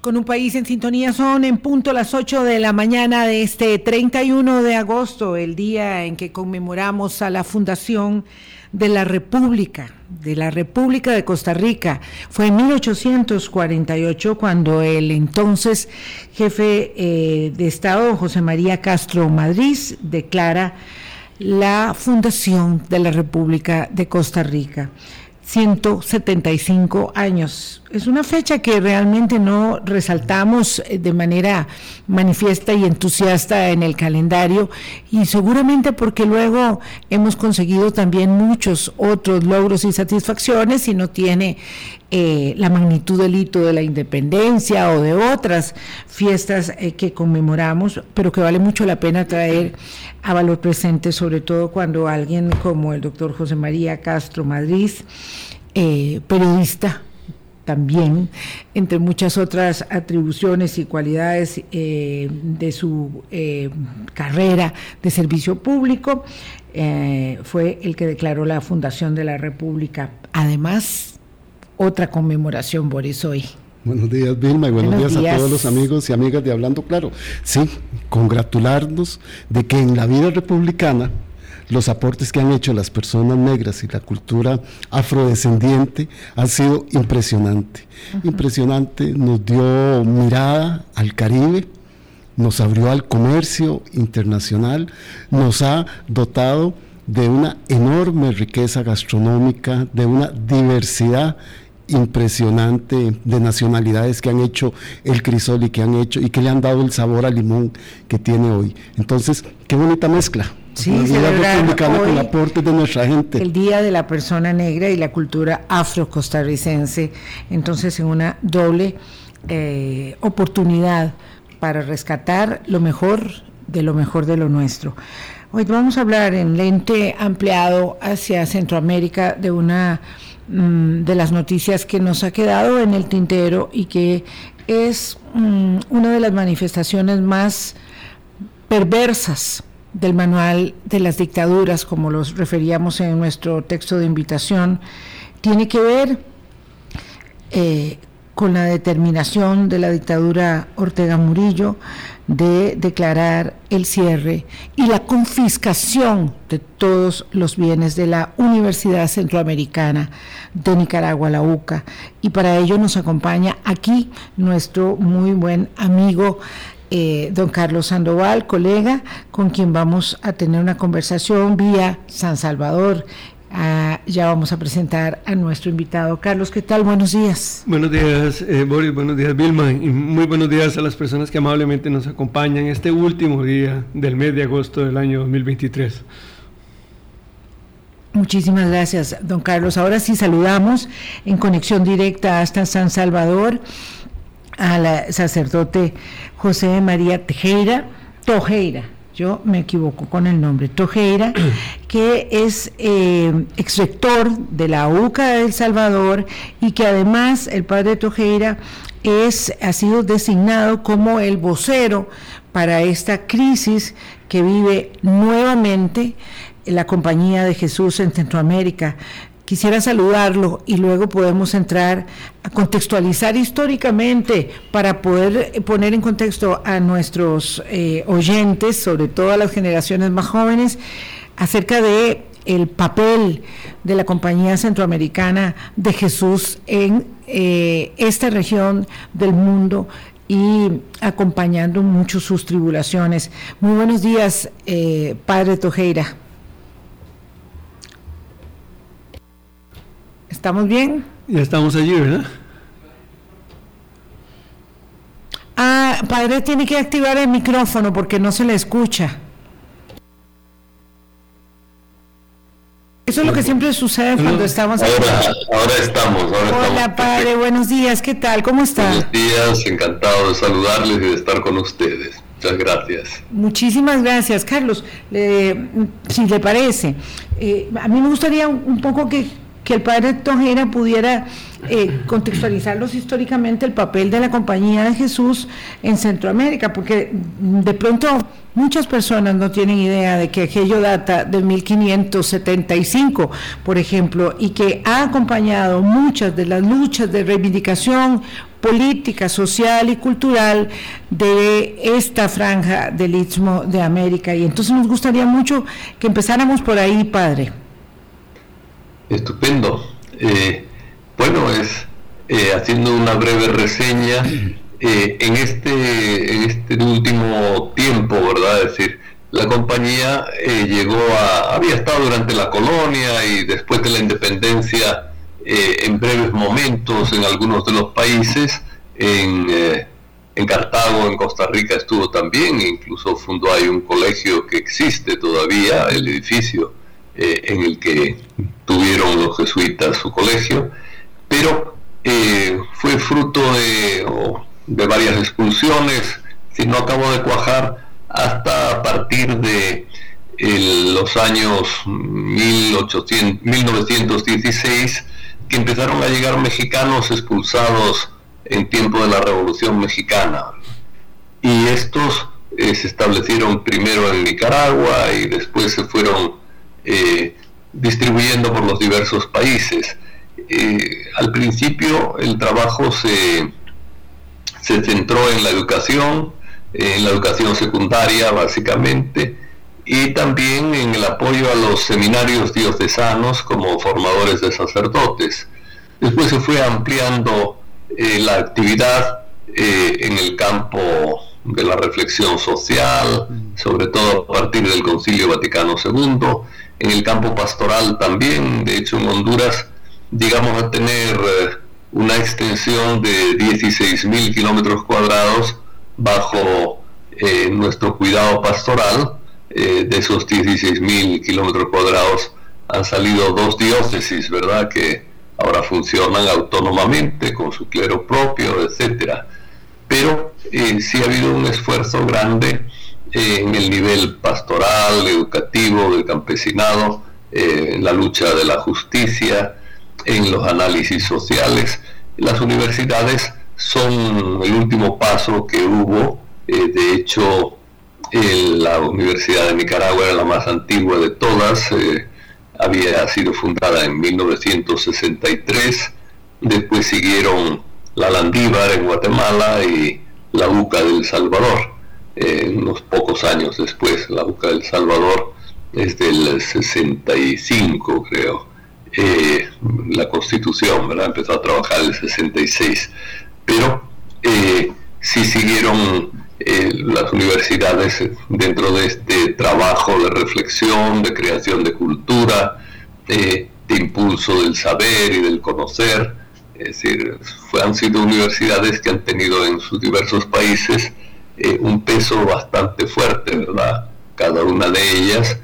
Con un país en sintonía son en punto las 8 de la mañana de este 31 de agosto, el día en que conmemoramos a la fundación de la República, de la República de Costa Rica. Fue en 1848 cuando el entonces jefe eh, de Estado, José María Castro Madrid, declara la fundación de la República de Costa Rica. 175 años. Es una fecha que realmente no resaltamos eh, de manera manifiesta y entusiasta en el calendario y seguramente porque luego hemos conseguido también muchos otros logros y satisfacciones y no tiene eh, la magnitud del hito de la independencia o de otras fiestas eh, que conmemoramos, pero que vale mucho la pena traer a valor presente, sobre todo cuando alguien como el doctor José María Castro Madrid, eh, periodista también, entre muchas otras atribuciones y cualidades eh, de su eh, carrera de servicio público, fue el que declaró la fundación de la República. Además, otra conmemoración por eso hoy. Buenos días, Vilma, y buenos, días, a todos los amigos y amigas de Hablando Claro. Sí, congratularnos de que en la vida republicana los aportes que han hecho las personas negras y la cultura afrodescendiente han sido impresionante. Impresionante, nos dio mirada al Caribe, nos abrió al comercio internacional, nos ha dotado de una enorme riqueza gastronómica, de una diversidad impresionante de nacionalidades que han hecho el crisol y que han hecho y que le han dado el sabor al limón que tiene hoy. Entonces, qué bonita mezcla. Sí, celebrar hoy aporte de nuestra gente. El Día de la Persona Negra y la cultura afro-costarricense. Entonces, en una doble eh, oportunidad para rescatar lo mejor de lo mejor de lo nuestro. Hoy vamos a hablar en lente ampliado hacia Centroamérica de una Mm, de las noticias que nos ha quedado en el tintero y que es mm, una de las manifestaciones más perversas del manual de las dictaduras, como los referíamos en nuestro texto de invitación, tiene que ver eh, con la determinación de la dictadura Ortega Murillo de declarar el cierre y la confiscación de todos los bienes de la Universidad Centroamericana de Nicaragua, la UCA. Y para ello nos acompaña aquí nuestro muy buen amigo eh, don Carlos Sandoval, colega, con quien vamos a tener una conversación vía San Salvador. Ah, ya vamos a presentar a nuestro invitado. Carlos, ¿qué tal? Buenos días. Buenos días, eh, Boris. Buenos días, Vilma. Y muy buenos días a las personas que amablemente nos acompañan este último día del mes de agosto del año 2023. Muchísimas gracias, don Carlos. Ahora sí saludamos en conexión directa hasta San Salvador al sacerdote José María Tejera, Tojeira yo me equivoco con el nombre, Tojeira, que es eh, ex rector de la UCA de El Salvador y que además el padre Tojeira es, ha sido designado como el vocero para esta crisis que vive nuevamente la Compañía de Jesús en Centroamérica. Quisiera saludarlo y luego podemos entrar a contextualizar históricamente para poder poner en contexto a nuestros eh, oyentes, sobre todo a las generaciones más jóvenes, acerca de el papel de la Compañía Centroamericana de Jesús en eh, esta región del mundo y acompañando mucho sus tribulaciones. Muy buenos días, eh, Padre Tojeira. ¿Estamos bien? Ya estamos allí, ¿verdad? Ah, padre tiene que activar el micrófono porque no se le escucha. Eso es lo que siempre sucede cuando estamos ahora, ahora estamos. Ahora Hola, padre, buenos días, ¿qué tal? ¿Cómo está? Buenos días, encantado de saludarles y de estar con ustedes. Muchas gracias. Muchísimas gracias, Carlos. si le parece, eh, a mí me gustaría un poco que que el padre Tojera pudiera eh, contextualizarlos históricamente el papel de la Compañía de Jesús en Centroamérica, porque de pronto muchas personas no tienen idea de que aquello data de 1575, por ejemplo, y que ha acompañado muchas de las luchas de reivindicación política, social y cultural de esta franja del Istmo de América. Y entonces nos gustaría mucho que empezáramos por ahí, padre. Estupendo. Eh, bueno, es eh, haciendo una breve reseña eh, en este en este último tiempo, ¿verdad? Es decir, la compañía llegó a había estado durante la colonia y después de la independencia en breves momentos en algunos de los países. En, en Cartago, en Costa Rica estuvo también, incluso fundó ahí un colegio que existe todavía, el edificio en el que tuvieron los jesuitas su colegio, pero eh, fue fruto de, varias expulsiones, si no acabó de cuajar, hasta a partir de los años 1800, 1916, que empezaron a llegar mexicanos expulsados en tiempo de la Revolución Mexicana. Y estos eh, se establecieron primero en Nicaragua y después se fueron eh, distribuyendo por los diversos países. Eh, al principio el trabajo se, se centró en la educación, en la educación secundaria básicamente, y también en el apoyo a los seminarios diocesanos como formadores de sacerdotes. Después se fue ampliando eh, la actividad eh, en el campo de la reflexión social, sobre todo a partir del Concilio Vaticano II, en el campo pastoral también. De hecho, en Honduras llegamos a tener eh, una extensión de 16.000 kilómetros cuadrados bajo eh, nuestro cuidado pastoral. Eh, de esos 16.000 kilómetros cuadrados han salido dos diócesis, ¿verdad? Que ahora funcionan autónomamente con su clero propio, etcétera. Pero sí ha habido un esfuerzo grande en el nivel pastoral, educativo, del campesinado, eh, en la lucha de la justicia, en los análisis sociales. Las universidades son el último paso que hubo. Eh, de hecho, la Universidad de Nicaragua era la más antigua de todas. Eh, había sido fundada en 1963. Después siguieron la Landívar en Guatemala y la UCA del Salvador unos pocos años después, la UCA del Salvador es del 65, creo. Eh, la constitución, ¿verdad? Empezó a trabajar en el 66, pero eh, sí siguieron eh, las universidades dentro de este trabajo de reflexión, de creación de cultura, de impulso del saber y del conocer. Es decir, han sido universidades que han tenido en sus diversos países eh, un peso bastante fuerte, ¿verdad? Cada una de ellas.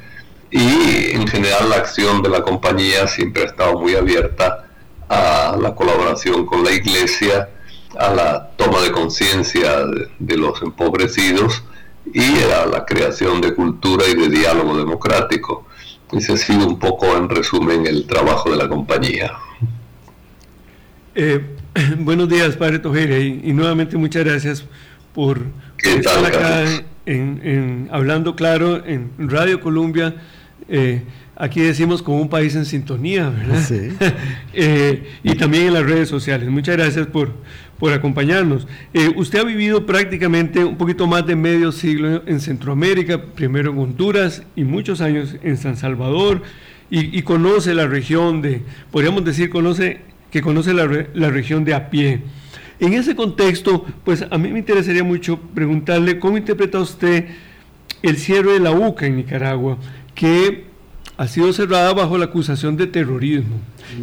Y en general la acción de la compañía siempre ha estado muy abierta a la colaboración con la iglesia, a la toma de conciencia de, los empobrecidos y a la creación de cultura y de diálogo democrático. Ese ha sido un poco, en resumen, el trabajo de la compañía. Eh, buenos días, Padre Tojera, y, nuevamente muchas gracias por, estar acá en, Hablando Claro en Radio Colombia. Eh, aquí decimos como un país en sintonía, ¿verdad? Sí. Eh, y también en las redes sociales. Muchas gracias por, por acompañarnos. Eh, usted ha vivido prácticamente un poquito más de medio siglo en Centroamérica, primero en Honduras y muchos años en San Salvador, y, conoce la región de, podríamos decir, conoce que conoce la, la región de a pie. En ese contexto, pues a mí me interesaría mucho preguntarle cómo interpreta usted el cierre de la UCA en Nicaragua, que ha sido cerrada bajo la acusación de terrorismo.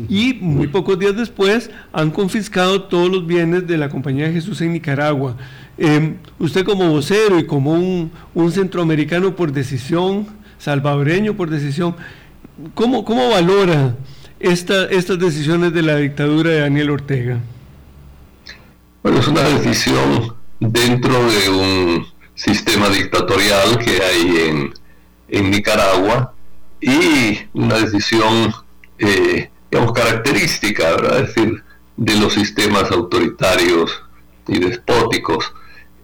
Y muy pocos días después han confiscado todos los bienes de la Compañía de Jesús en Nicaragua. Em, usted como vocero y como un, centroamericano por decisión, salvadoreño por decisión, ¿cómo, cómo valora estas decisiones de la dictadura de Daniel Ortega? Bueno, es una decisión dentro de un sistema dictatorial que hay en, Nicaragua y una decisión, eh, digamos, característica, ¿verdad? Es decir, de los sistemas autoritarios y despóticos.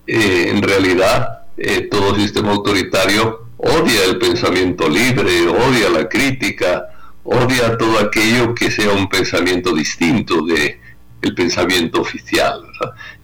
Eh, en realidad, eh, todo sistema autoritario odia el pensamiento libre, odia la crítica, odia todo aquello que sea un pensamiento distinto de el pensamiento oficial.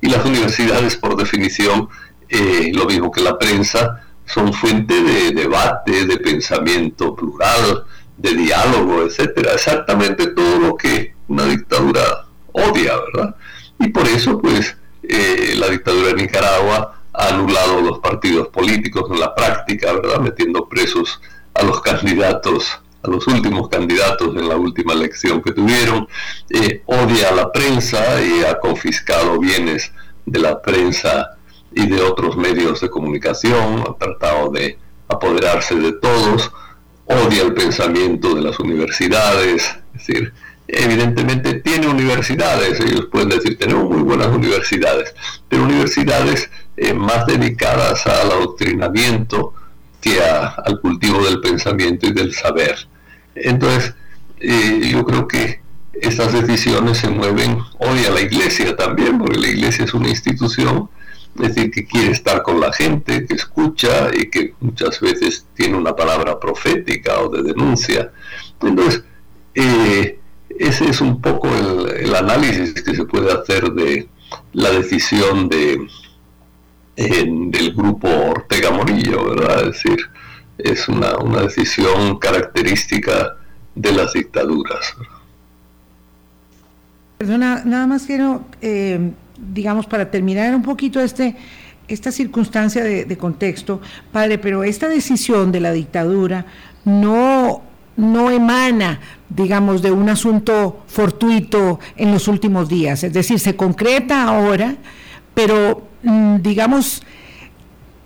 Y las universidades, por definición, eh, lo mismo que la prensa, son fuente de debate, de pensamiento plural, de diálogo, etcétera. Exactamente todo lo que una dictadura odia, ¿verdad? Y por eso, pues, eh, la dictadura de Nicaragua ha anulado los partidos políticos en la práctica, ¿verdad? Metiendo presos a los candidatos, a los últimos candidatos en la última elección que tuvieron, eh, odia a la prensa y ha confiscado bienes de la prensa y de otros medios de comunicación, ha tratado de apoderarse de todos, odia el pensamiento de las universidades, es decir, evidentemente tiene universidades, ellos pueden decir, tenemos muy buenas universidades, pero universidades eh, más dedicadas al adoctrinamiento que al cultivo del pensamiento y del saber. Entonces, eh, yo creo que estas decisiones se mueven hoy a la iglesia también, porque la iglesia es una institución, es decir, que quiere estar con la gente, que escucha y que muchas veces tiene una palabra profética o de denuncia. Entonces, eh, ese es un poco el, análisis que se puede hacer de la decisión de, del grupo Ortega Morillo, ¿verdad? Es decir, es una, decisión característica de las dictaduras. Nada más quiero, eh, digamos, para terminar un poquito este, esta circunstancia de, de contexto, padre, pero esta decisión de la dictadura no no emana, digamos, de un asunto fortuito en los últimos días, es decir, se concreta ahora, pero, mm, digamos,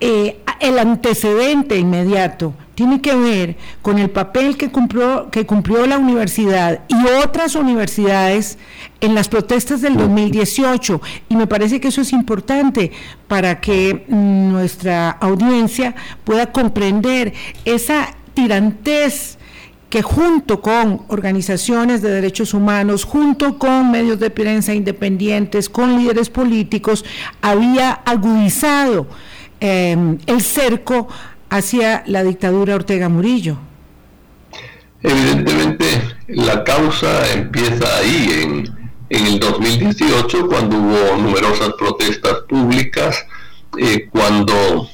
eh, el antecedente inmediato tiene que ver con el papel que cumplió, que cumplió la universidad y otras universidades en las protestas del 2018. Y me parece que eso es importante para que mm, nuestra audiencia pueda comprender esa tirantez que junto con organizaciones de derechos humanos, junto con medios de prensa independientes, con líderes políticos, había agudizado em, el cerco hacia la dictadura Ortega Murillo. Evidentemente, la causa empieza ahí, en, el 2018, cuando hubo numerosas protestas públicas, eh, cuando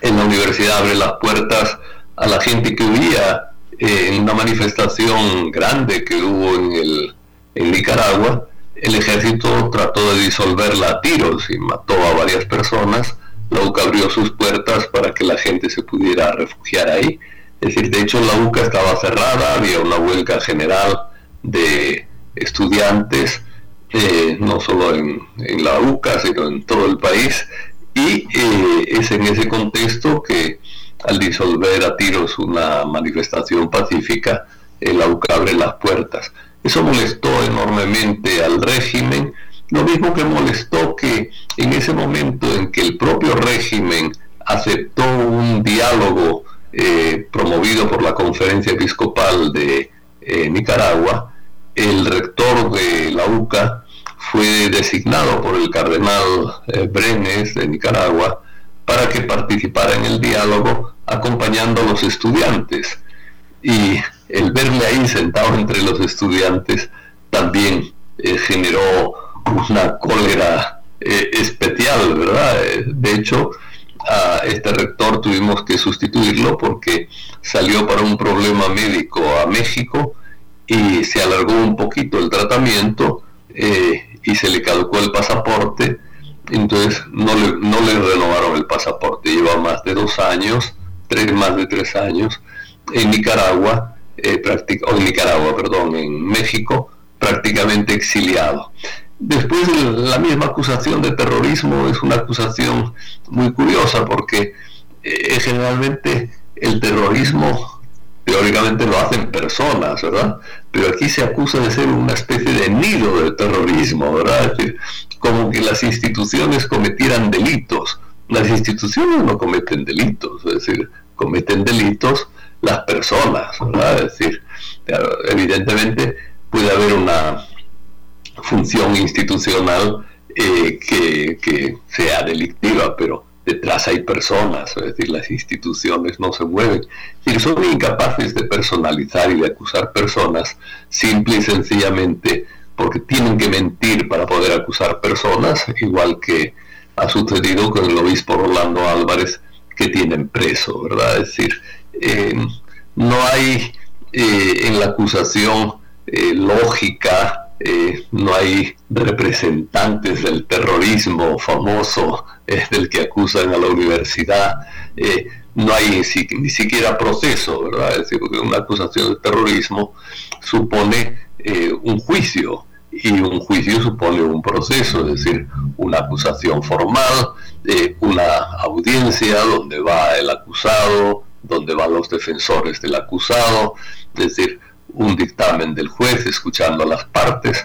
en la universidad abre las puertas a la gente que huía en una manifestación grande que hubo en, el, en Nicaragua, el ejército trató de disolverla a tiros y mató a varias personas. La UCA abrió sus puertas para que la gente se pudiera refugiar ahí. Es decir, de hecho la UCA estaba cerrada, había una huelga general de estudiantes, eh, no solo en, la UCA, sino en todo el país. Y eh, es en ese contexto que al disolver a tiros una manifestación pacífica, el AUCA abre las puertas. Eso molestó enormemente al régimen, lo mismo que molestó que en ese momento en que el propio régimen aceptó un diálogo eh, promovido por la conferencia episcopal de eh, Nicaragua, el rector de la UCA fue designado por el cardenal eh, Brenes de Nicaragua para que participara en el diálogo acompañando a los estudiantes. Y el verle ahí sentado entre los estudiantes también generó una cólera eh, especial, ¿verdad? Eh, de hecho, a este rector tuvimos que sustituirlo porque salió para un problema médico a México y se alargó un poquito el tratamiento y se le caducó el pasaporte entonces no le, no le renovaron el pasaporte, lleva más de dos años, tres más de tres años, en Nicaragua, eh, en Nicaragua, perdón, en México, prácticamente exiliado. Después la misma acusación de terrorismo es una acusación muy curiosa porque eh, generalmente el terrorismo teóricamente lo hacen personas, ¿verdad? Pero aquí se acusa de ser una especie de nido de terrorismo, ¿verdad? Es decir, como que las instituciones cometieran delitos. Las instituciones no cometen delitos, es decir, cometen delitos las personas, ¿verdad? Es decir, evidentemente puede haber una función institucional eh, que, sea delictiva, pero detrás hay personas, es decir, las instituciones no se mueven. Y son incapaces de personalizar y de acusar personas simple y sencillamente porque tienen que mentir para poder acusar personas, igual que ha sucedido con el obispo Rolando Álvarez que tienen preso, ¿verdad? Es decir, eh, no hay eh, en la acusación eh, lógica, no hay representantes del terrorismo famoso del que acusan a la universidad, no hay ni siquiera proceso, ¿verdad? Es decir, porque una acusación de terrorismo supone un juicio, y un juicio supone un proceso, es decir, una acusación formal, eh, una audiencia donde va el acusado, donde van los defensores del acusado, es decir, un dictamen del juez escuchando a las partes.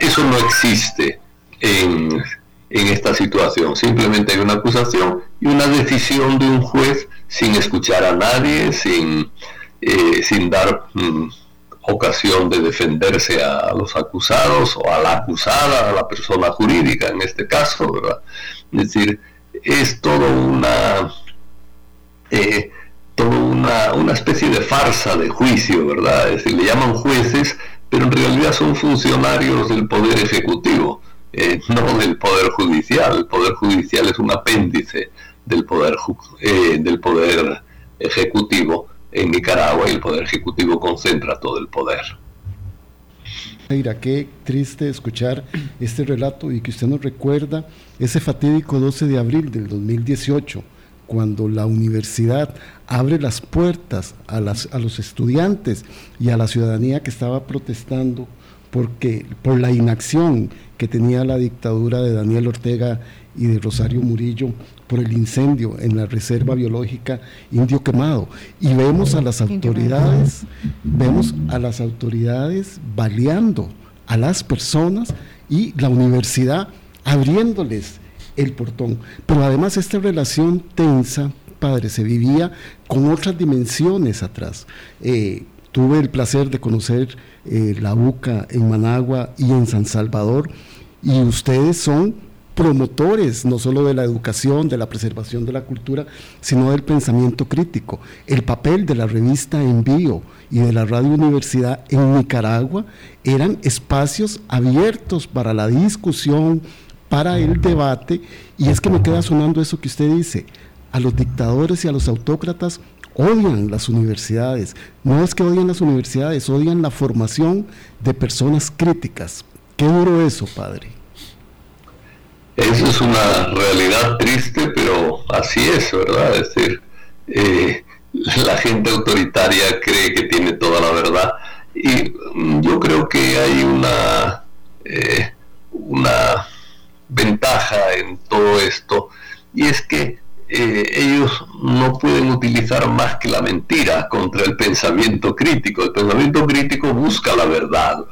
Eso no existe en, esta situación. Simplemente hay una acusación y una decisión de un juez sin escuchar a nadie, sin, eh, sin dar... Mm, ocasión de defenderse a los acusados o a la acusada, a la persona jurídica en este caso, ¿verdad? Es decir, es todo una, eh, una, una, especie de farsa de juicio, ¿verdad? Es decir, le llaman jueces, pero en realidad son funcionarios del Poder Ejecutivo, eh, no del Poder Judicial. El Poder Judicial es un apéndice del Poder, eh, del poder Ejecutivo en Nicaragua y el Poder Ejecutivo concentra todo el poder. Mira, qué triste escuchar este relato y que usted nos recuerda ese fatídico 12 de abril del 2018, cuando la universidad abre las puertas a, las, a los estudiantes y a la ciudadanía que estaba protestando porque, por la inacción que tenía la dictadura de Daniel Ortega y de Rosario Murillo por el incendio en la Reserva Biológica Indio Quemado. Y vemos a las autoridades, vemos a las autoridades baleando a las personas y la universidad abriéndoles el portón. Pero además esta relación tensa, padre, se vivía con otras dimensiones atrás. Eh, tuve el placer de conocer eh, la UCA en Managua y en San Salvador, y ustedes son promotores no solo de la educación, de la preservación de la cultura, sino del pensamiento crítico. El papel de la revista Envío y de la Radio Universidad en Nicaragua eran espacios abiertos para la discusión, para el debate, y es que me queda sonando eso que usted dice, a los dictadores y a los autócratas odian las universidades. No es que odian las universidades, odian la formación de personas críticas. Qué duro eso, padre. Eso es una realidad triste, pero así es, ¿verdad? Es decir, eh, la gente autoritaria cree que tiene toda la verdad. Y mm, yo creo que hay una, eh, una ventaja en todo esto, y es que eh, ellos no pueden utilizar más que la mentira contra el pensamiento crítico. El pensamiento crítico busca la verdad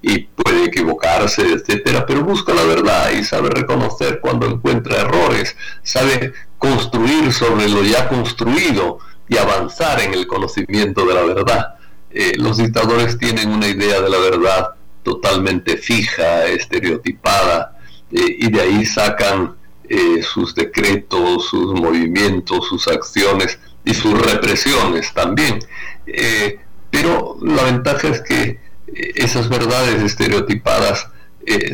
y puede equivocarse, etcétera, pero busca la verdad y sabe reconocer cuando encuentra errores, sabe construir sobre lo ya construido y avanzar en el conocimiento de la verdad. Eh, los dictadores tienen una idea de la verdad totalmente fija, estereotipada, eh, y de ahí sacan eh, sus decretos, sus movimientos, sus acciones y sus represiones también. Eh, pero la ventaja es que eh, esas verdades estereotipadas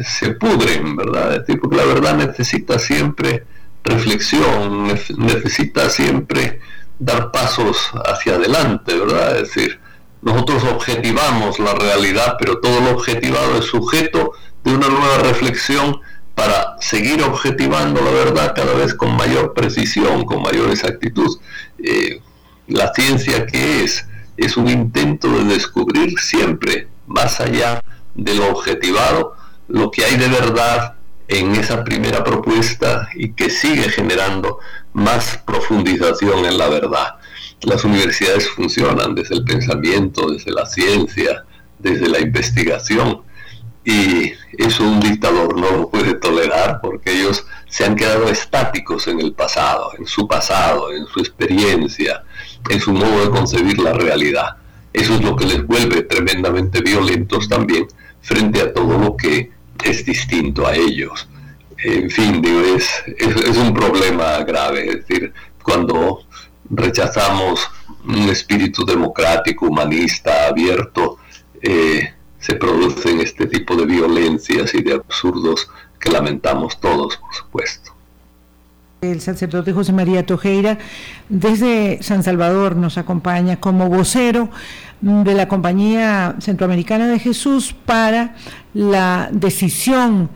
se pudren, ¿verdad? Porque la verdad necesita siempre reflexión, necesita siempre dar pasos hacia adelante, ¿verdad? Es decir, nosotros objetivamos la realidad, pero todo lo objetivado es sujeto de una nueva reflexión para seguir objetivando la verdad cada vez con mayor precisión, con mayor exactitud. Eh, la ciencia que es es un intento de descubrir siempre, más allá de lo objetivado, lo que hay de verdad en esa primera propuesta y que sigue generando más profundización en la verdad. Las universidades funcionan desde el pensamiento, desde la ciencia, desde la investigación y eso un dictador no lo puede tolerar porque ellos se han quedado estáticos en el pasado, en su pasado, en su experiencia, en su modo de concebir la realidad. Eso es lo que les vuelve tremendamente violentos también frente a todo lo que es distinto a ellos. En fin, digo, es, es, un problema grave. Es decir, cuando rechazamos un espíritu democrático, humanista, abierto, eh, se producen este tipo de violencias y de absurdos que lamentamos todos, por supuesto. El sacerdote José María Tojeira desde San Salvador nos acompaña como vocero de la Compañía Centroamericana de Jesús para la decisión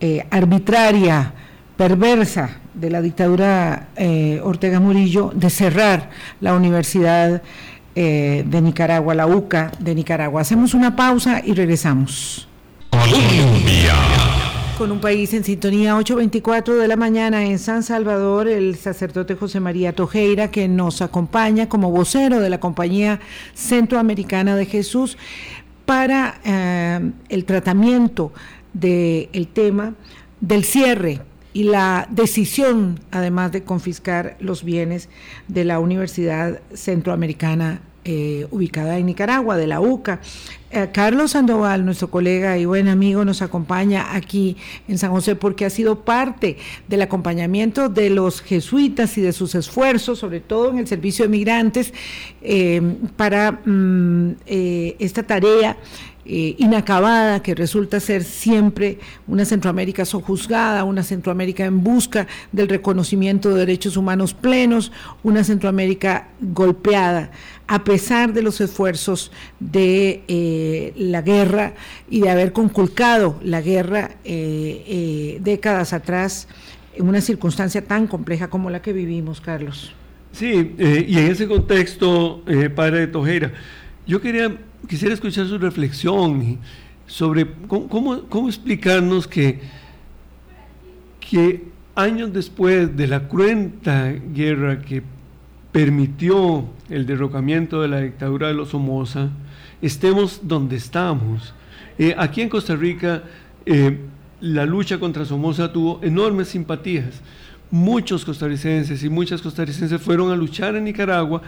eh, arbitraria, perversa de la dictadura eh, Ortega Murillo de cerrar la Universidad eh, de Nicaragua, la UCA de Nicaragua. Hacemos una pausa y regresamos. Colombia con un país en sintonía 8.24 de la mañana en San Salvador, el sacerdote José María Tojeira, que nos acompaña como vocero de la Compañía Centroamericana de Jesús para eh, el tratamiento del tema del cierre y la decisión, además de confiscar los bienes de la Universidad Centroamericana eh, ubicada en Nicaragua, de la UCA. Eh, Carlos Sandoval, nuestro colega y buen amigo, nos acompaña aquí en San José porque ha sido parte del acompañamiento de los jesuitas y de sus esfuerzos, sobre todo en el servicio de migrantes, eh, para mm, esta tarea eh, inacabada que resulta ser siempre una Centroamérica sojuzgada, una Centroamérica en busca del reconocimiento de derechos humanos plenos, una Centroamérica golpeada, a pesar de los esfuerzos de eh, la guerra y de haber conculcado la guerra eh, décadas atrás en una circunstancia tan compleja como la que vivimos, Carlos. Sí, y en ese contexto, padre Tojera, yo quería quisiera escuchar su reflexión sobre cómo, explicarnos que, que años después de la cruenta guerra que permitió el derrocamiento de la dictadura de los Somoza, estemos donde estamos. Eh, aquí en Costa Rica, eh, la lucha contra Somoza tuvo enormes simpatías. Muchos costarricenses y muchas costarricenses fueron a luchar en Nicaragua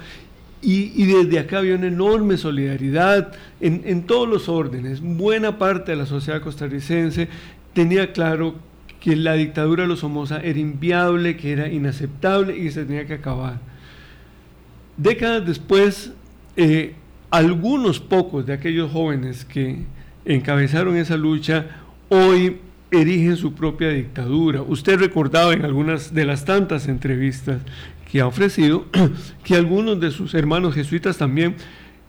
y, desde acá había una enorme solidaridad en, todos los órdenes. Buena parte de la sociedad costarricense tenía claro que la dictadura de los Somoza era inviable, que era inaceptable y que se tenía que acabar. Décadas después, eh, algunos pocos de aquellos jóvenes que encabezaron esa lucha hoy erigen su propia dictadura. Usted recordaba en algunas de las tantas entrevistas que ha ofrecido que algunos de sus hermanos jesuitas también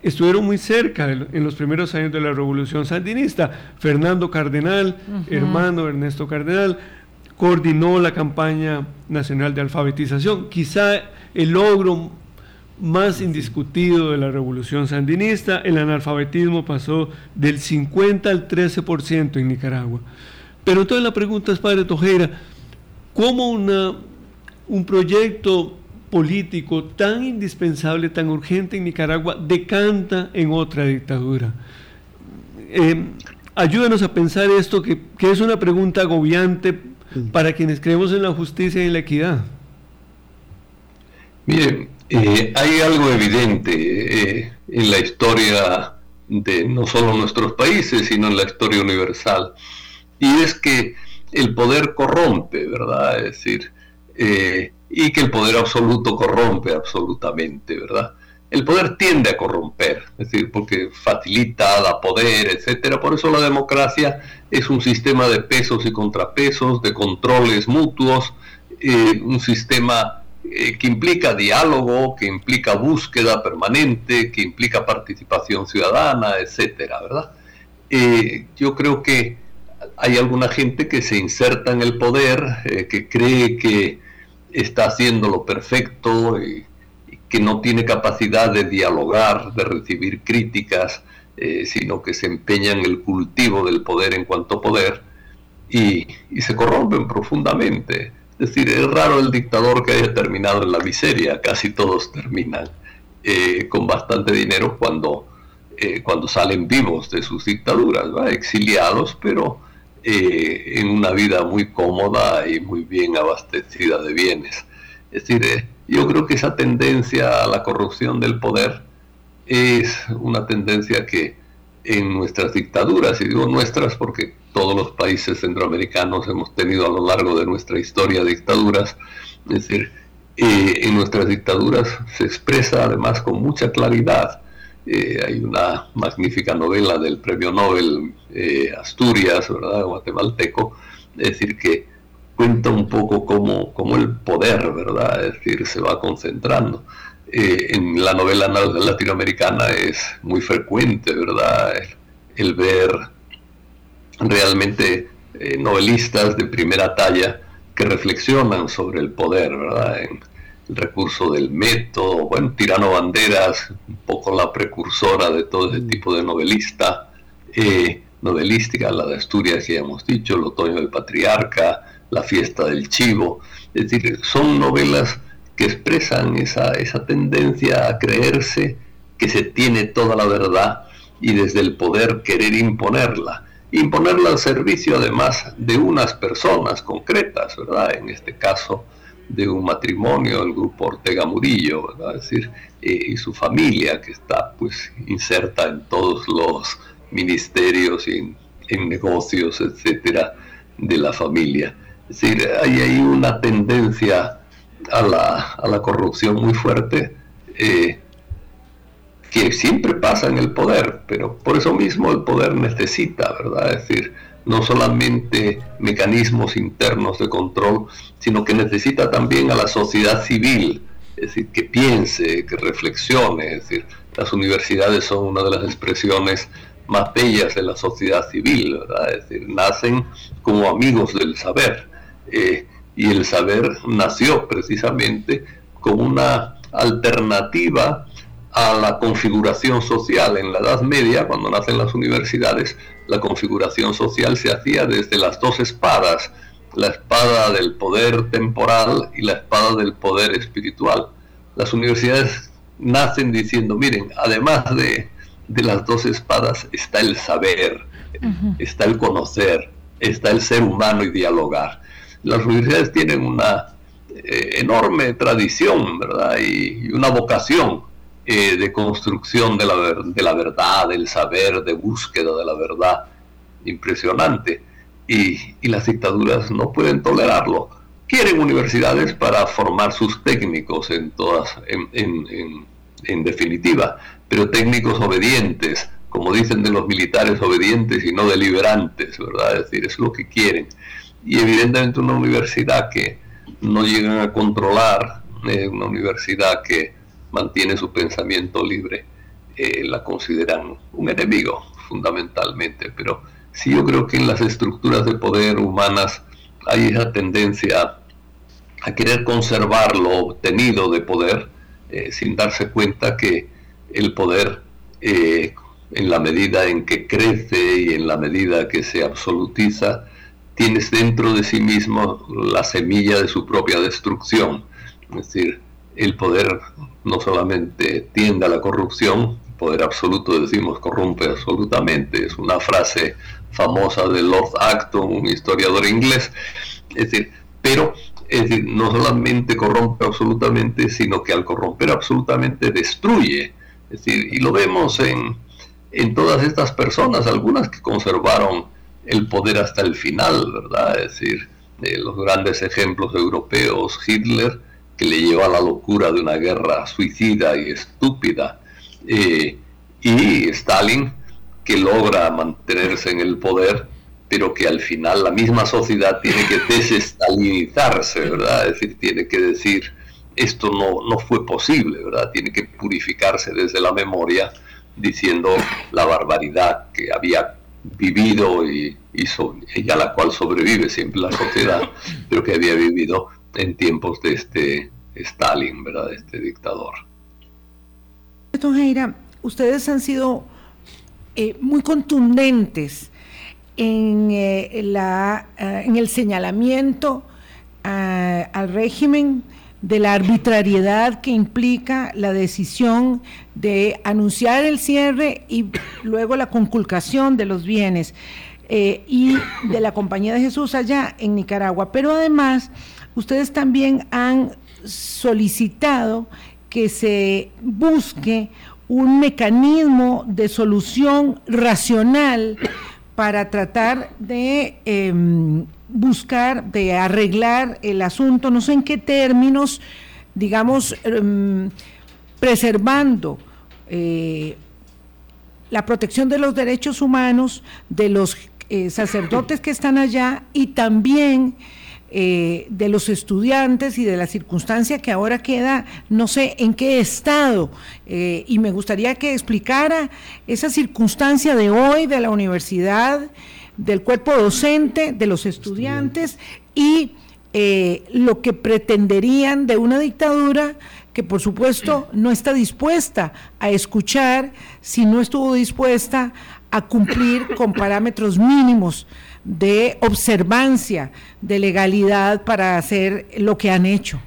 estuvieron muy cerca en los primeros años de la revolución sandinista. Fernando Cardenal, hermano Ernesto Cardenal, coordinó la campaña nacional de alfabetización, quizá el logro más indiscutido de la revolución sandinista, el analfabetismo pasó del 50 al 13% en Nicaragua. Pero entonces la pregunta es, padre Tojera, ¿cómo una, un proyecto político tan indispensable, tan urgente en Nicaragua, decanta en otra dictadura. Eh, ayúdanos a pensar esto, que, es una pregunta agobiante para quienes creemos en la justicia y en la equidad. Miren, eh, hay algo evidente eh, en la historia de no solo nuestros países, sino en la historia universal, y es que el poder corrompe, ¿verdad? Es decir, y que el poder absoluto corrompe absolutamente, ¿verdad? El poder tiende a corromper, es decir, porque facilita, da poder, etcétera. Por eso la democracia es un sistema de pesos y contrapesos, de controles mutuos, eh, un sistema eh, que implica diálogo, que implica búsqueda permanente, que implica participación ciudadana, etcétera, ¿verdad? Eh, yo creo que hay alguna gente que se inserta en el poder, que cree que está haciendo lo perfecto, y, que no tiene capacidad de dialogar, de recibir críticas, eh, sino que se empeña en el cultivo del poder en cuanto poder y, se corrompen profundamente. Es decir, es raro el dictador que haya terminado en la miseria, casi todos terminan eh, con bastante dinero cuando, eh, cuando salen vivos de sus dictaduras, exiliados, pero eh, en una vida muy cómoda y muy bien abastecida de bienes. Es decir, eh, yo creo que esa tendencia a la corrupción del poder es una tendencia que en nuestras dictaduras, y digo nuestras porque todos los países centroamericanos hemos tenido a lo largo de nuestra historia dictaduras, es decir, eh, en nuestras dictaduras se expresa además con mucha claridad. Eh, hay una magnífica novela del premio Nobel eh, Asturias, ¿verdad? guatemalteco, es decir, que cuenta un poco cómo, cómo el poder, ¿verdad? Es decir, se va concentrando. en la novela latinoamericana es muy frecuente, ¿verdad? El, ver realmente novelistas de primera talla que reflexionan sobre el poder, ¿verdad? En el recurso del método, bueno, Tirano Banderas, un poco la precursora de todo ese tipo de novelista, eh, novelística, la de Asturias, ya hemos dicho, El Otoño del Patriarca, La Fiesta del Chivo, es decir, son novelas que expresan esa, esa tendencia a creerse que se tiene toda la verdad y desde el poder querer imponerla. Imponerla al servicio además de unas personas concretas, ¿verdad? En este caso de un matrimonio, el grupo Ortega Murillo, ¿verdad? Es decir, eh, y su familia que está pues inserta en todos los ministerios y en, negocios, etcétera, de la familia. Es decir, hay ahí una tendencia a la, a la corrupción muy fuerte. Eh, que siempre pasa en el poder, pero por eso mismo el poder necesita, ¿verdad? Es decir, no solamente mecanismos internos de control, sino que necesita también a la sociedad civil, es decir, que piense, que reflexione, es decir, las universidades son una de las expresiones más bellas de la sociedad civil. Es decir, nacen como amigos del saber, eh, y el saber nació precisamente como una alternativa a la configuración social. En la Edad Media, cuando nacen las universidades, la configuración social se hacía desde las dos espadas, la espada del poder temporal y la espada del poder espiritual. Las universidades nacen diciendo, miren, además de, las dos espadas está el saber, está el conocer, está el ser humano y dialogar. Las universidades tienen una eh, enorme tradición, ¿verdad? y una vocación eh, de construcción de la, de la verdad, del saber, de búsqueda de la verdad, impresionante. Y, y, las dictaduras no pueden tolerarlo. Quieren universidades para formar sus técnicos en todas, en, en, en, definitiva, pero técnicos obedientes, como dicen de los militares obedientes y no deliberantes, ¿verdad? Es decir, es lo que quieren. Y evidentemente una universidad que no llegan a controlar, eh, una universidad que mantiene su pensamiento libre, eh, la consideran un enemigo fundamentalmente. Pero sí yo creo que en las estructuras de poder humanas hay esa tendencia a querer conservar lo obtenido de poder eh, sin darse cuenta que el poder eh, en la medida en que crece y en la medida que se absolutiza, tienes dentro de sí mismo la semilla de su propia destrucción. Es decir, el poder no solamente tiende a la corrupción, poder absoluto decimos corrompe absolutamente, es una frase famosa de Lord Acton, un historiador inglés, es decir, pero es decir, no solamente corrompe absolutamente, sino que al corromper absolutamente destruye, es decir, y lo vemos en, en todas estas personas, algunas que conservaron el poder hasta el final, ¿verdad? Es decir, eh, los grandes ejemplos europeos, Hitler, que le lleva a la locura de una guerra suicida y estúpida, eh, y Stalin, que logra mantenerse en el poder, pero que al final la misma sociedad tiene que desestalinizarse, ¿verdad? Es decir, tiene que decir, esto no, no fue posible, ¿verdad? Tiene que purificarse desde la memoria, diciendo la barbaridad que había vivido y, y, a la cual sobrevive siempre la sociedad, pero que había vivido en tiempos de este Stalin, ¿verdad? De este dictador. Jaira, ustedes han sido eh, muy contundentes en, eh, la, eh, en el señalamiento al régimen de la arbitrariedad que implica la decisión de anunciar el cierre y luego la conculcación de los bienes y de la Compañía de Jesús allá en Nicaragua. Pero además ustedes también han solicitado que se busque un mecanismo de solución racional para tratar de em, buscar, de arreglar el asunto, no sé en qué términos, digamos, em, preservando eh, la protección de los derechos humanos de los eh, sacerdotes que están allá y también eh, de los estudiantes y de la circunstancia que ahora queda, no sé en qué estado, eh, y me gustaría que explicara esa circunstancia de hoy de la universidad, del cuerpo docente, de los estudiantes y eh, lo que pretenderían de una dictadura que por supuesto no está dispuesta a escuchar si no estuvo dispuesta a cumplir con parámetros mínimos de observancia, de legalidad para hacer lo que han hecho?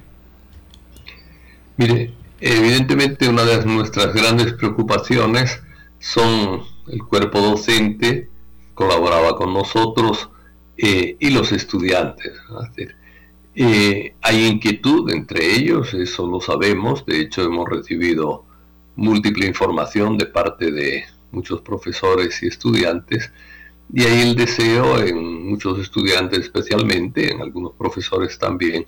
Mire, evidentemente una de nuestras grandes preocupaciones son el cuerpo docente, colaboraba con nosotros, eh, y los estudiantes. Eh, hay inquietud entre ellos, eso lo sabemos, de hecho hemos recibido múltiple información de parte de muchos profesores y estudiantes y ahí el deseo en muchos estudiantes especialmente, en algunos profesores también,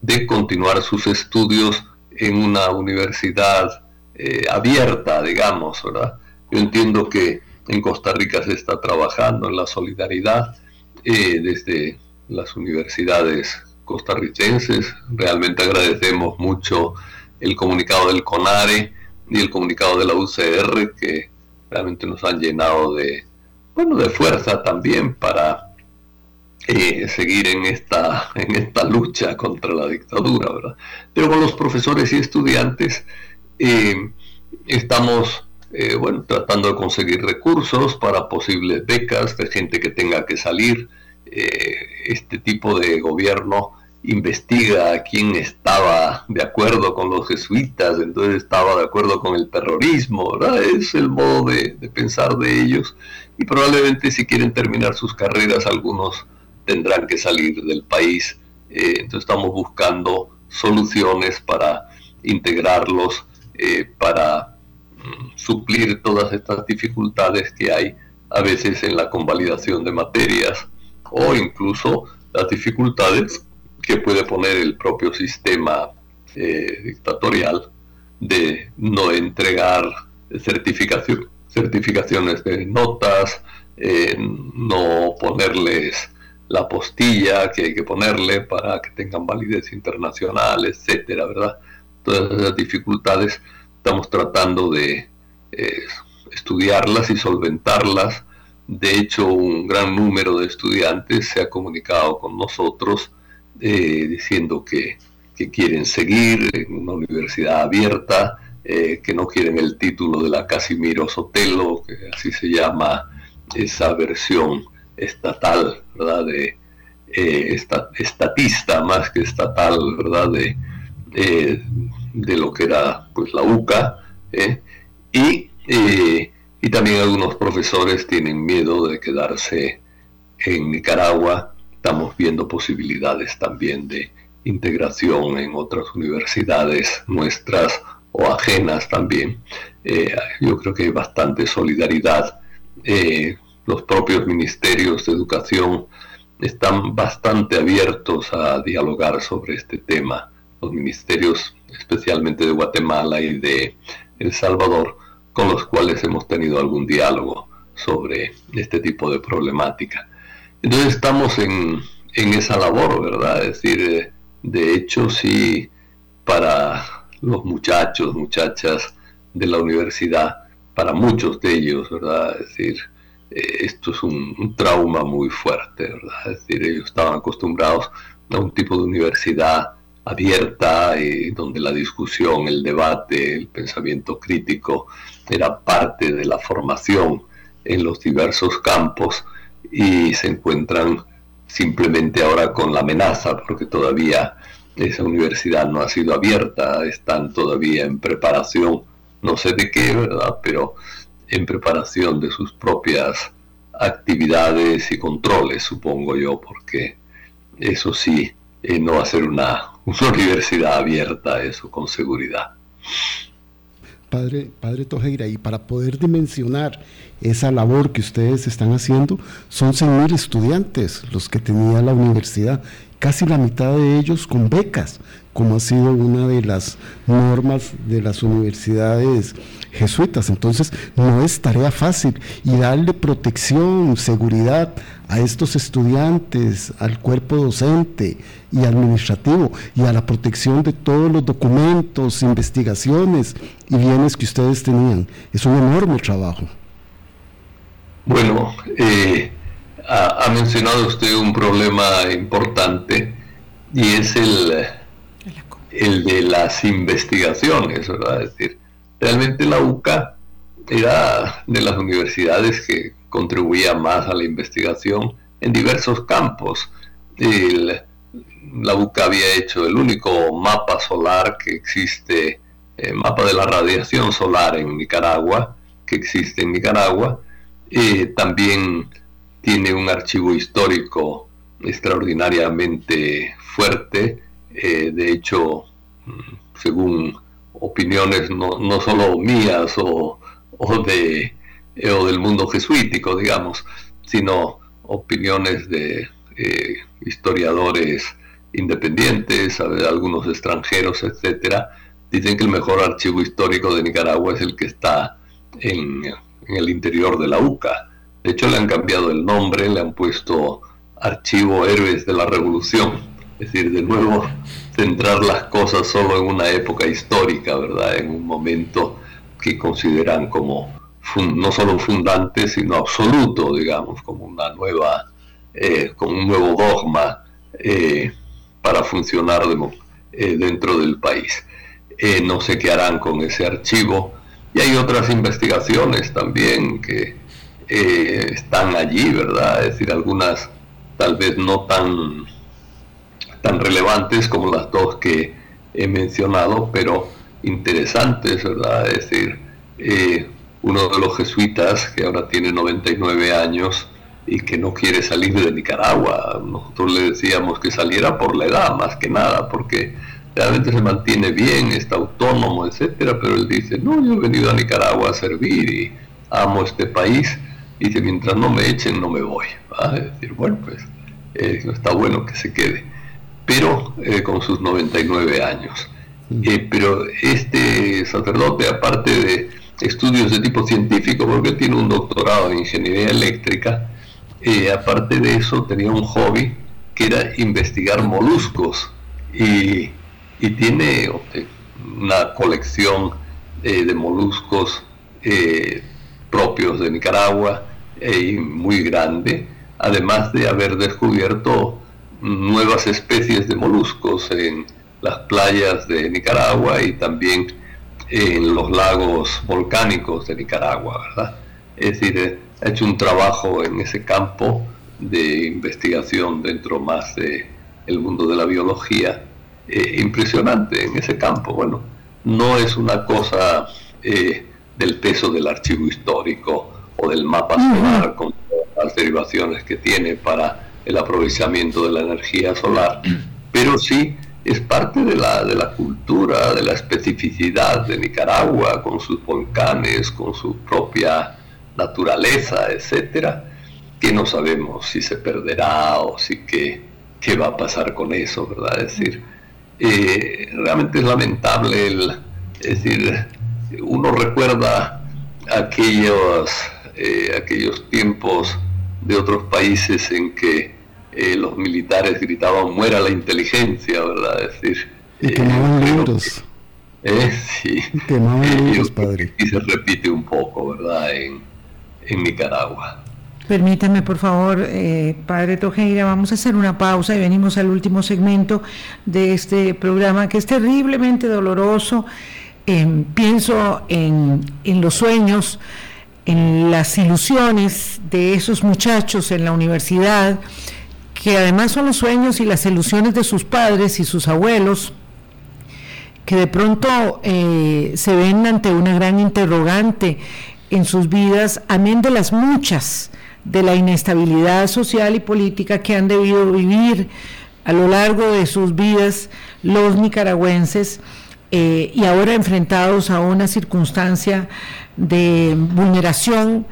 de continuar sus estudios en una universidad eh, abierta, digamos, ¿verdad? Yo entiendo que en Costa Rica se está trabajando en la solidaridad eh, desde las universidades costarricenses. Realmente agradecemos mucho el comunicado del CONARE y el comunicado de la UCR que realmente nos han llenado de, bueno, de fuerza también para eh, seguir en esta, en esta lucha contra la dictadura, ¿verdad? Pero con los profesores y estudiantes eh, estamos, eh, bueno, tratando de conseguir recursos para posibles becas de gente que tenga que salir. este tipo de gobierno investiga quién estaba de acuerdo con los jesuitas, entonces estaba de acuerdo con el terrorismo. Es el modo de, pensar de ellos y probablemente si quieren terminar sus carreras algunos tendrán que salir del país. Eh, entonces estamos buscando soluciones para integrarlos, eh, para mm, suplir todas estas dificultades que hay a veces en la convalidación de materias o incluso las dificultades que puede poner el propio sistema eh, dictatorial de no entregar certificación, certificaciones de notas, eh, no ponerles la postilla que hay que ponerle para que tengan validez internacional, etcétera, ¿verdad? Todas esas dificultades estamos tratando de eh, estudiarlas y solventarlas. De hecho, un gran número de estudiantes se ha comunicado con nosotros eh, diciendo que, quieren seguir en una universidad abierta, eh, que no quieren el título de la Casimiro Sotelo, que así se llama esa versión estatal, ¿verdad? De, eh, estatista más que estatal, ¿verdad? De, de lo que era pues la UCA. Y, y también algunos profesores tienen miedo de quedarse en Nicaragua estamos viendo posibilidades también de integración en otras universidades nuestras o ajenas también. Eh, yo creo que hay bastante solidaridad. Eh, los propios ministerios de educación están bastante abiertos a dialogar sobre este tema. Los ministerios, especialmente de Guatemala y de El Salvador, con los cuales hemos tenido algún diálogo sobre este tipo de problemática. Entonces estamos en, esa labor, ¿verdad? Es decir, eh, de hecho, sí, para los muchachos, muchachas de la universidad, para muchos de ellos, ¿verdad? Es decir, eh, esto es un, trauma muy fuerte, ¿verdad? Es decir, ellos estaban acostumbrados a un tipo de universidad abierta y donde la discusión, el debate, el pensamiento crítico era parte de la formación en los diversos campos y se encuentran simplemente ahora con la amenaza porque todavía esa universidad no ha sido abierta, están todavía en preparación, no sé de qué, ¿verdad? Pero en preparación de sus propias actividades y controles, supongo yo, porque eso sí, eh, no va a ser una, una universidad abierta, eso con seguridad. padre, padre Tojeira, y para poder dimensionar esa labor que ustedes están haciendo, son 100.000 estudiantes los que tenía la universidad, casi la mitad de ellos con becas, como ha sido una de las normas de las universidades jesuitas. Entonces, no es tarea fácil y darle protección, seguridad a estos estudiantes, al cuerpo docente y administrativo y a la protección de todos los documentos, investigaciones y bienes que ustedes tenían. Es un enorme trabajo. Bueno, eh, ha, mencionado usted un problema importante y es el, el de las investigaciones, ¿verdad? Es decir, realmente la UCA era de las universidades que contribuía más a la investigación en diversos campos. la UCA había hecho el único mapa solar que existe, el mapa de la radiación solar en Nicaragua, que existe en Nicaragua. Eh, también tiene un archivo histórico extraordinariamente fuerte. Eh, de hecho, según opiniones no, no solo mías o, o de, eh, o del mundo jesuítico, digamos, sino opiniones de eh, historiadores independientes, algunos extranjeros, etcétera, dicen que el mejor archivo histórico de Nicaragua es el que está en, en, el interior de la UCA. De hecho, le han cambiado el nombre, le han puesto Archivo Héroes de la Revolución. Es decir, de nuevo, centrar las cosas solo en una época histórica, ¿verdad? En un momento que consideran como no solo fundante, sino absoluto, digamos, como una nueva, eh, como un nuevo dogma eh, para funcionar eh, dentro del país. no sé qué harán con ese archivo. Y hay otras investigaciones también que están allí, ¿verdad? Es decir, algunas tal vez no tan, tan relevantes como las dos que he mencionado, pero interesantes, ¿verdad? Es decir, uno de los jesuitas que ahora tiene 99 años y que no quiere salir de Nicaragua. Nosotros le decíamos que saliera por la edad, más que nada, porque realmente se mantiene bien, está autónomo, etcétera, pero él dice, no, yo he venido a Nicaragua a servir y amo este país, dice, mientras no me echen, no me voy. ¿va? Es decir, bueno, pues eh, está bueno que se quede, pero eh, con sus 99 años. Eh, pero este sacerdote, aparte de estudios de tipo científico, porque tiene un doctorado en ingeniería eléctrica. y aparte de eso, tenía un hobby que era investigar moluscos y, tiene una colección de moluscos propios de Nicaragua y muy grande, además de haber descubierto nuevas especies de moluscos en las playas de Nicaragua y también en los lagos volcánicos de Nicaragua, ¿verdad? Es decir, eh, ha hecho un trabajo en ese campo de investigación dentro más del el mundo de la biología eh, impresionante en ese campo. Bueno, no es una cosa eh, del peso del archivo histórico o del mapa solar con las derivaciones que tiene para el aprovechamiento de la energía solar, pero sí es parte de la, de la cultura, de la especificidad de Nicaragua, con sus volcanes, con su propia naturaleza, etcétera, que no sabemos si se perderá o si qué, qué va a pasar con eso, ¿verdad? Es decir, eh, realmente es lamentable el, es decir, uno recuerda aquellos, eh, aquellos tiempos de otros países en que eh, los militares gritaban muera la inteligencia, ¿verdad? Es decir, y quemaban eh, libros. Eh, sí. Y quemaban libros, padre. Y se repite un poco, ¿verdad? En, en Nicaragua. Permítame, por favor, eh, Padre Tojeira, vamos a hacer una pausa y venimos al último segmento de este programa que es terriblemente doloroso. pienso en, en los sueños, en las ilusiones de esos muchachos en la universidad, que además son los sueños y las ilusiones de sus padres y sus abuelos, que de pronto eh, se ven ante una gran interrogante en sus vidas, amén de las muchas, de la inestabilidad social y política que han debido vivir a lo largo de sus vidas los nicaragüenses, eh, y ahora enfrentados a una circunstancia de vulneración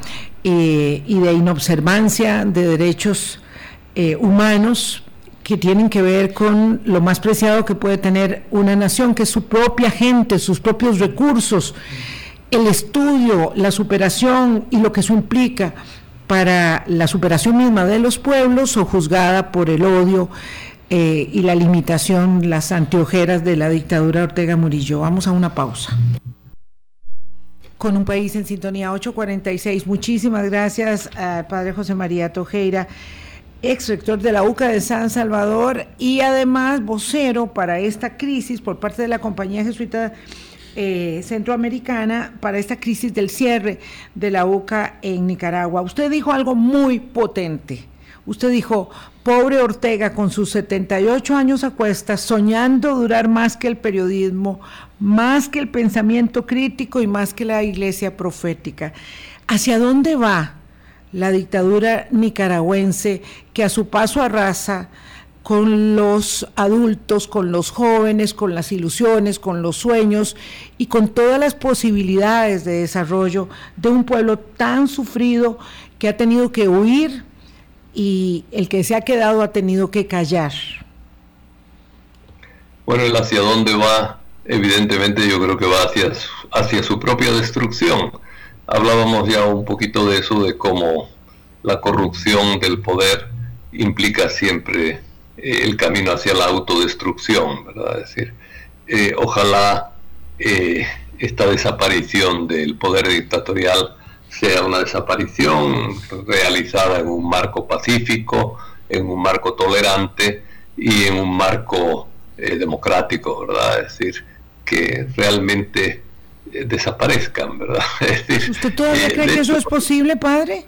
eh, y de inobservancia de derechos eh, humanos que tienen que ver con lo más preciado que puede tener una nación, que es su propia gente, sus propios recursos, el estudio, la superación y lo que eso implica para la superación misma de los pueblos o juzgada por el odio eh, y la limitación, las anteojeras de la dictadura Ortega Murillo. Vamos a una pausa. Con un país en sintonía 846. Muchísimas gracias al padre José María Tojeira, ex rector de la UCA de San Salvador y además vocero para esta crisis por parte de la compañía jesuita eh, centroamericana para esta crisis del cierre de la UCA en Nicaragua. Usted dijo algo muy potente. Usted dijo, pobre Ortega con sus 78 años a cuestas, soñando durar más que el periodismo, más que el pensamiento crítico y más que la iglesia profética. ¿Hacia dónde va la dictadura nicaragüense que a su paso arrasa con los adultos, con los jóvenes, con las ilusiones, con los sueños y con todas las posibilidades de desarrollo de un pueblo tan sufrido que ha tenido que huir y el que se ha quedado ha tenido que callar. Bueno, el hacia dónde va, evidentemente yo creo que va hacia, hacia su propia destrucción. Hablábamos ya un poquito de eso, de cómo la corrupción del poder implica siempre el camino hacia la autodestrucción, ¿verdad? Es decir, eh, ojalá eh, esta desaparición del poder dictatorial sea una desaparición realizada en un marco pacífico, en un marco tolerante y en un marco eh, democrático, ¿verdad? Es decir, que realmente desaparezcan, ¿verdad? ¿Usted todavía cree que eso es posible, padre?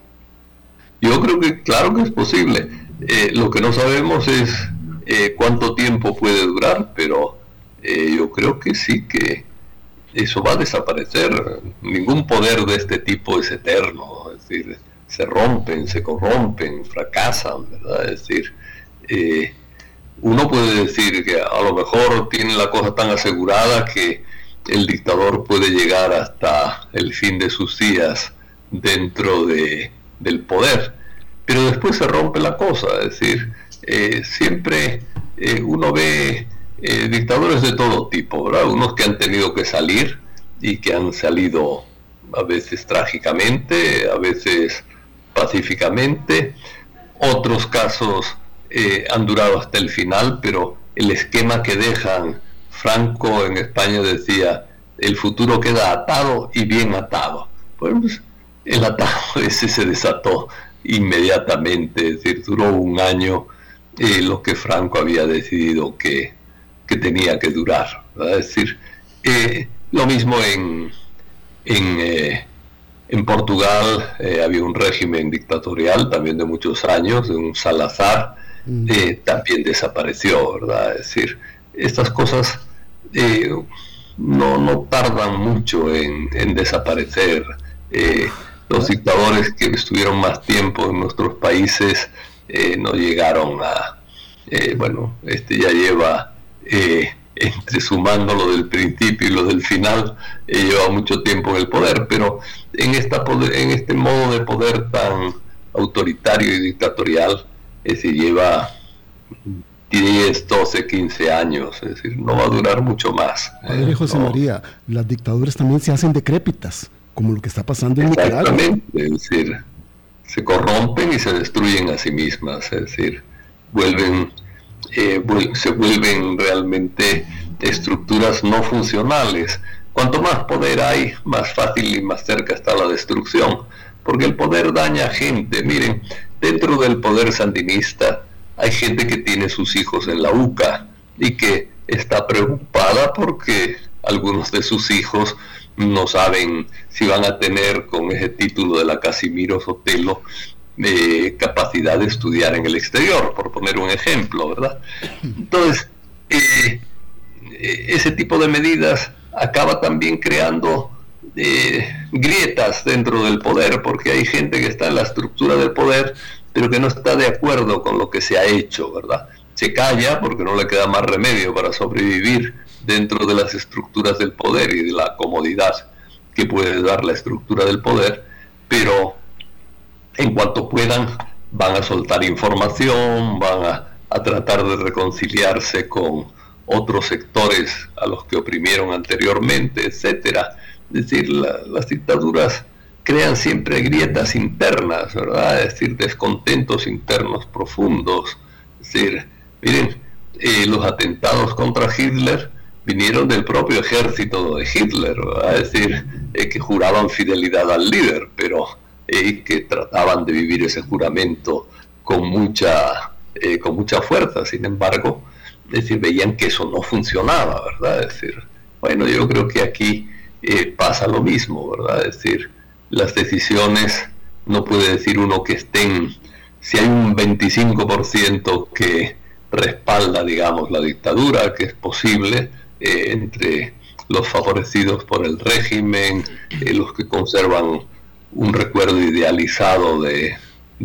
Yo creo que claro que es posible eh, lo que no sabemos es eh, cuánto tiempo puede durar, pero eh, yo creo que sí que eso va a desaparecer. Ningún poder de este tipo es eterno, es decir, se rompen, se corrompen, fracasan, ¿verdad? Es decir, uno puede decir que a lo mejor tiene la cosa tan asegurada que el dictador puede llegar hasta el fin de sus días dentro de, del poder pero después se rompe la cosa, es decir, eh, siempre eh, uno ve eh, dictadores de todo tipo, unos que han tenido que salir y que han salido a veces trágicamente, a veces pacíficamente, otros casos han durado hasta el final, pero el esquema que dejan Franco en España decía, el futuro queda atado y bien atado. Pues el atado ese se desató inmediatamente, es decir, duró un año eh, lo que Franco había decidido que, tenía que durar. Es decir, eh, lo mismo en, en, eh, en Portugal había un régimen dictatorial también de muchos años, de un Salazar, mm. también desapareció, ¿verdad? Es decir, estas cosas no, no tardan mucho en, en desaparecer los dictadores que estuvieron más tiempo en nuestros países eh, no llegaron a, eh, bueno, este ya lleva eh, entre sumando lo del principio y lo del final, lleva mucho tiempo en el poder, pero en, esta en este modo de poder tan autoritario y dictatorial, se lleva 10, 12, 15 años, es decir, no va a durar mucho más. Padre José María, las dictaduras también se hacen decrépitas como lo que está pasando en Nicaragua. es decir, se corrompen y se destruyen a sí mismas, es decir, vuelven, eh, se vuelven realmente estructuras no funcionales. Cuanto más poder hay, más fácil y más cerca está la destrucción, porque el poder daña a gente. Miren, dentro del poder sandinista hay gente que tiene sus hijos en la UCA y que está preocupada porque algunos de sus hijos no saben si van a tener con ese título de la Casimiro Sotelo eh, capacidad de estudiar en el exterior, por poner un ejemplo, ¿verdad? Entonces, eh, eh, ese tipo de medidas acaba también creando grietas dentro del poder, porque hay gente que está en la estructura del poder, pero que no está de acuerdo con lo que se ha hecho, ¿verdad? Se calla porque no le queda más remedio para sobrevivir dentro de las estructuras del poder y de la comodidad que puede dar la estructura del poder, pero en cuanto puedan van a soltar información, van a, tratar de reconciliarse con otros sectores a los que oprimieron anteriormente, etcétera. Es decir, las dictaduras crean siempre grietas internas, ¿verdad? Es decir, descontentos internos profundos. Es decir, miren, eh, los atentados contra Hitler vinieron del propio ejército de Hitler, ¿verdad? Es decir, eh, que juraban fidelidad al líder, pero eh, que trataban de vivir ese juramento con mucha, con mucha fuerza. Sin embargo, decir, veían que eso no funcionaba, ¿verdad? Es decir, bueno, yo creo que aquí pasa lo mismo, ¿verdad? Es decir, las decisiones, no puede decir uno que estén, si hay un 25% que respalda, digamos, la dictadura, que es posible, eh, entre los favorecidos por el régimen, eh, los que conservan un recuerdo idealizado de,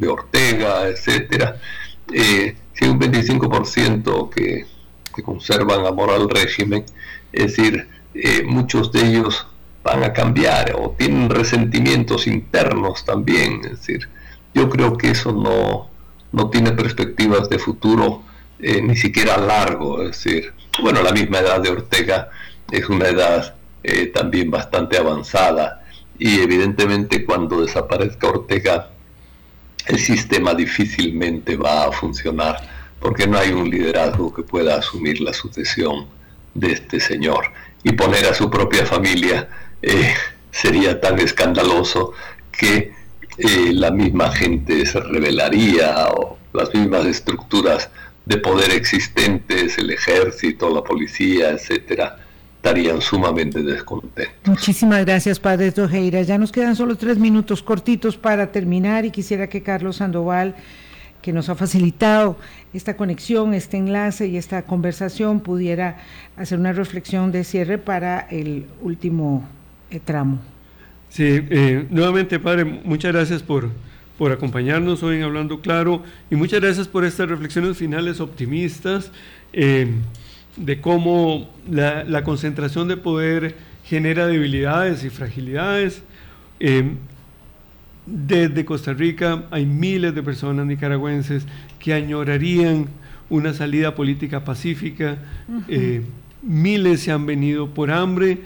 Ortega, etcétera. Eh, si un 25% que, que conservan amor al régimen, es decir, muchos de ellos van a cambiar o tienen resentimientos internos también. Es decir, yo creo que eso no, no tiene perspectivas de futuro eh, ni siquiera largo. Es decir, bueno, la misma edad de Ortega es una edad eh, también bastante avanzada y evidentemente cuando desaparezca Ortega el sistema difícilmente va a funcionar porque no hay un liderazgo que pueda asumir la sucesión de este señor. Y poner a su propia familia eh, sería tan escandaloso que eh, la misma gente se rebelaría o las mismas estructuras de poder existentes, el ejército, la policía, etcétera, estarían sumamente descontentos. Muchísimas gracias, Padre Tojeira. Ya nos quedan solo tres minutos cortitos para terminar y quisiera que Carlos Sandoval, que nos ha facilitado esta conexión, este enlace y esta conversación, pudiera hacer una reflexión de cierre para el último eh, tramo. Sí, eh, nuevamente, padre, muchas gracias por, por acompañarnos hoy en Hablando Claro y muchas gracias por estas reflexiones finales optimistas eh, de cómo la, concentración de poder genera debilidades y fragilidades. desde Costa Rica hay miles de personas nicaragüenses que añorarían una salida política pacífica. miles se han venido por hambre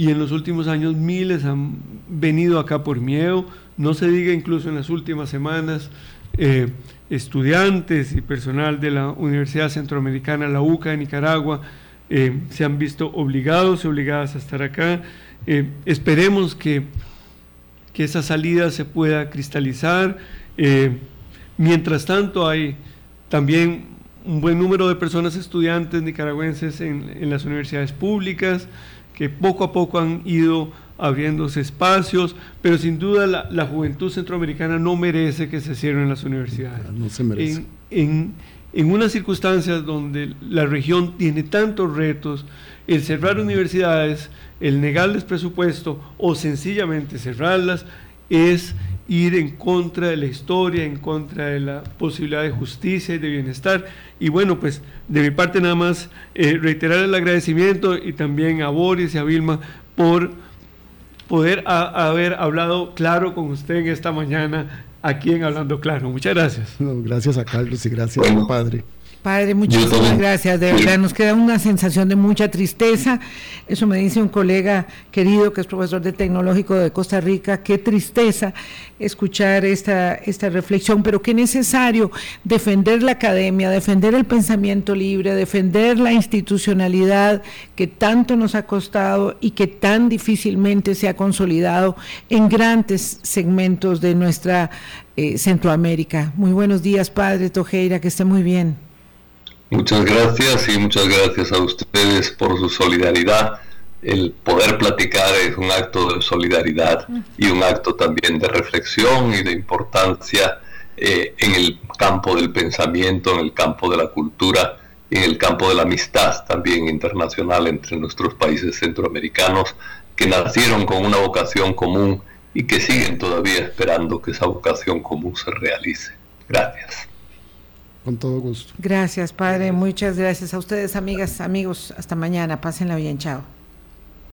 y en los últimos años miles han venido acá por miedo, no se diga incluso en las últimas semanas, eh, estudiantes y personal de la Universidad Centroamericana, la UCA de Nicaragua, eh, se han visto obligados y obligadas a estar acá. Eh, esperemos que, que, esa salida se pueda cristalizar. mientras tanto, hay también un buen número de personas estudiantes nicaragüenses en, en las universidades públicas que poco a poco han ido abriéndose espacios, pero sin duda la, juventud centroamericana no merece que se cierren las universidades. No se merece. En, en, unas circunstancias donde la región tiene tantos retos, el cerrar universidades, el negarles presupuesto o sencillamente cerrarlas es ir en contra de la historia, en contra de la posibilidad de justicia y de bienestar. Y bueno, pues de mi parte nada más eh, reiterar el agradecimiento y también a Boris y a Vilma por poder haber hablado claro con usted en esta mañana aquí en Hablando Claro. Muchas gracias. gracias a Carlos y gracias a padre. Padre, muchísimas gracias. De verdad, nos queda una sensación de mucha tristeza. Eso me dice un colega querido que es profesor de Tecnológico de Costa Rica. Qué tristeza escuchar esta, esta reflexión, pero qué necesario defender la academia, defender el pensamiento libre, defender la institucionalidad que tanto nos ha costado y que tan difícilmente se ha consolidado en grandes segmentos de nuestra eh, Centroamérica. Muy buenos días, Padre Tojeira, que esté muy bien. Muchas gracias y muchas gracias a ustedes por su solidaridad. El poder platicar es un acto de solidaridad y un acto también de reflexión y de importancia eh, en el campo del pensamiento, en el campo de la cultura, en el campo de la amistad también internacional entre nuestros países centroamericanos que nacieron con una vocación común y que siguen todavía esperando que esa vocación común se realice. Gracias. Con todo gusto. Gracias, padre. Muchas gracias a ustedes, amigas, amigos. Hasta mañana. Pásenla bien. Chao.